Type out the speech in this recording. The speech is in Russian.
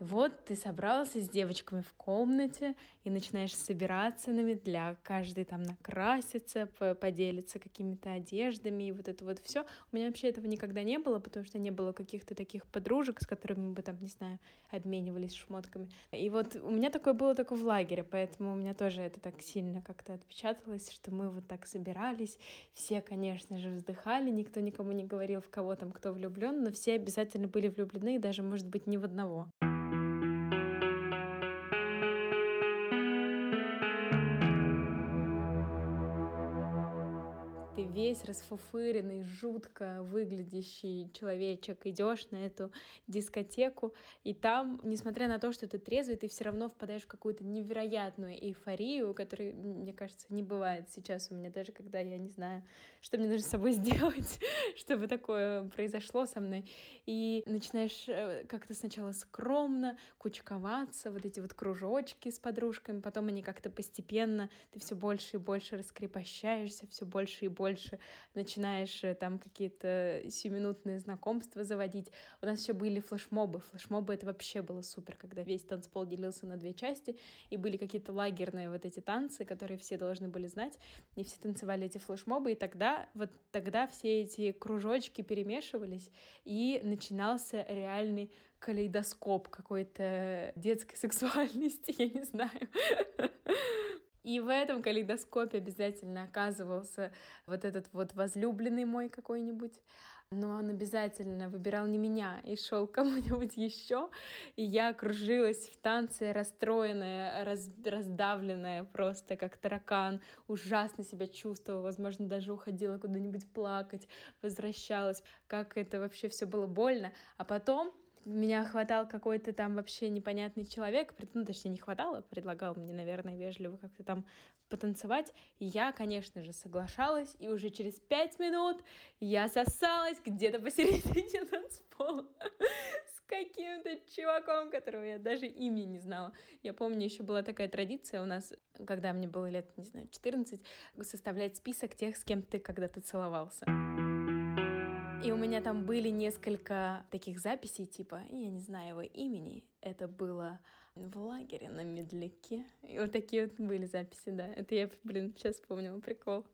Вот ты собрался с девочками в комнате и начинаешь собираться на медля. Каждый там накрасится, поделится какими-то одеждами и вот это вот все. У меня вообще этого никогда не было, потому что не было каких-то таких подружек, с которыми бы там, не знаю, обменивались шмотками. И вот у меня такое было только в лагере, поэтому у меня тоже это так сильно как-то отпечаталось, что мы вот так собирались. Все, конечно же, вздыхали, никто никому не говорил, в кого там кто влюблен, но все обязательно были влюблены, даже, может быть, не в одного. Весь расфуфыренный, жутко выглядящий человечек, идешь на эту дискотеку, и там, несмотря на то, что ты трезвый, ты все равно впадаешь в какую-то невероятную эйфорию, которой, мне кажется, не бывает сейчас у меня, даже когда я не знаю, что мне нужно с собой сделать, чтобы такое произошло со мной. И начинаешь э, как-то сначала скромно кучковаться, вот эти вот кружочки с подружками, потом они как-то постепенно, ты все больше и больше раскрепощаешься, все больше и больше начинаешь э, там какие-то сиюминутные знакомства заводить. У нас еще были флешмобы. Флешмобы это вообще было супер, когда весь танцпол делился на две части, и были какие-то лагерные вот эти танцы, которые все должны были знать, и все танцевали эти флешмобы, и тогда, вот тогда все эти кружочки перемешивались, и начинался реальный калейдоскоп какой-то детской сексуальности, я не знаю. И в этом калейдоскопе обязательно оказывался вот этот вот возлюбленный мой какой-нибудь. Но он обязательно выбирал не меня и шел кому-нибудь еще. И я кружилась в танце, расстроенная, раз, раздавленная просто как таракан. Ужасно себя чувствовала, возможно, даже уходила куда-нибудь плакать, возвращалась. Как это вообще все было больно. А потом меня хватал какой-то там вообще непонятный человек, ну, точнее, не хватало, предлагал мне, наверное, вежливо как-то там потанцевать. И я, конечно же, соглашалась, и уже через пять минут я сосалась где-то посередине танцпола с каким-то чуваком, которого я даже имя не знала. Я помню, еще была такая традиция у нас, когда мне было лет, не знаю, 14, составлять список тех, с кем ты когда-то целовался. И у меня там были несколько таких записей, типа, я не знаю его имени. Это было в лагере на Медляке. И вот такие вот были записи, да. Это я, блин, сейчас вспомнила прикол.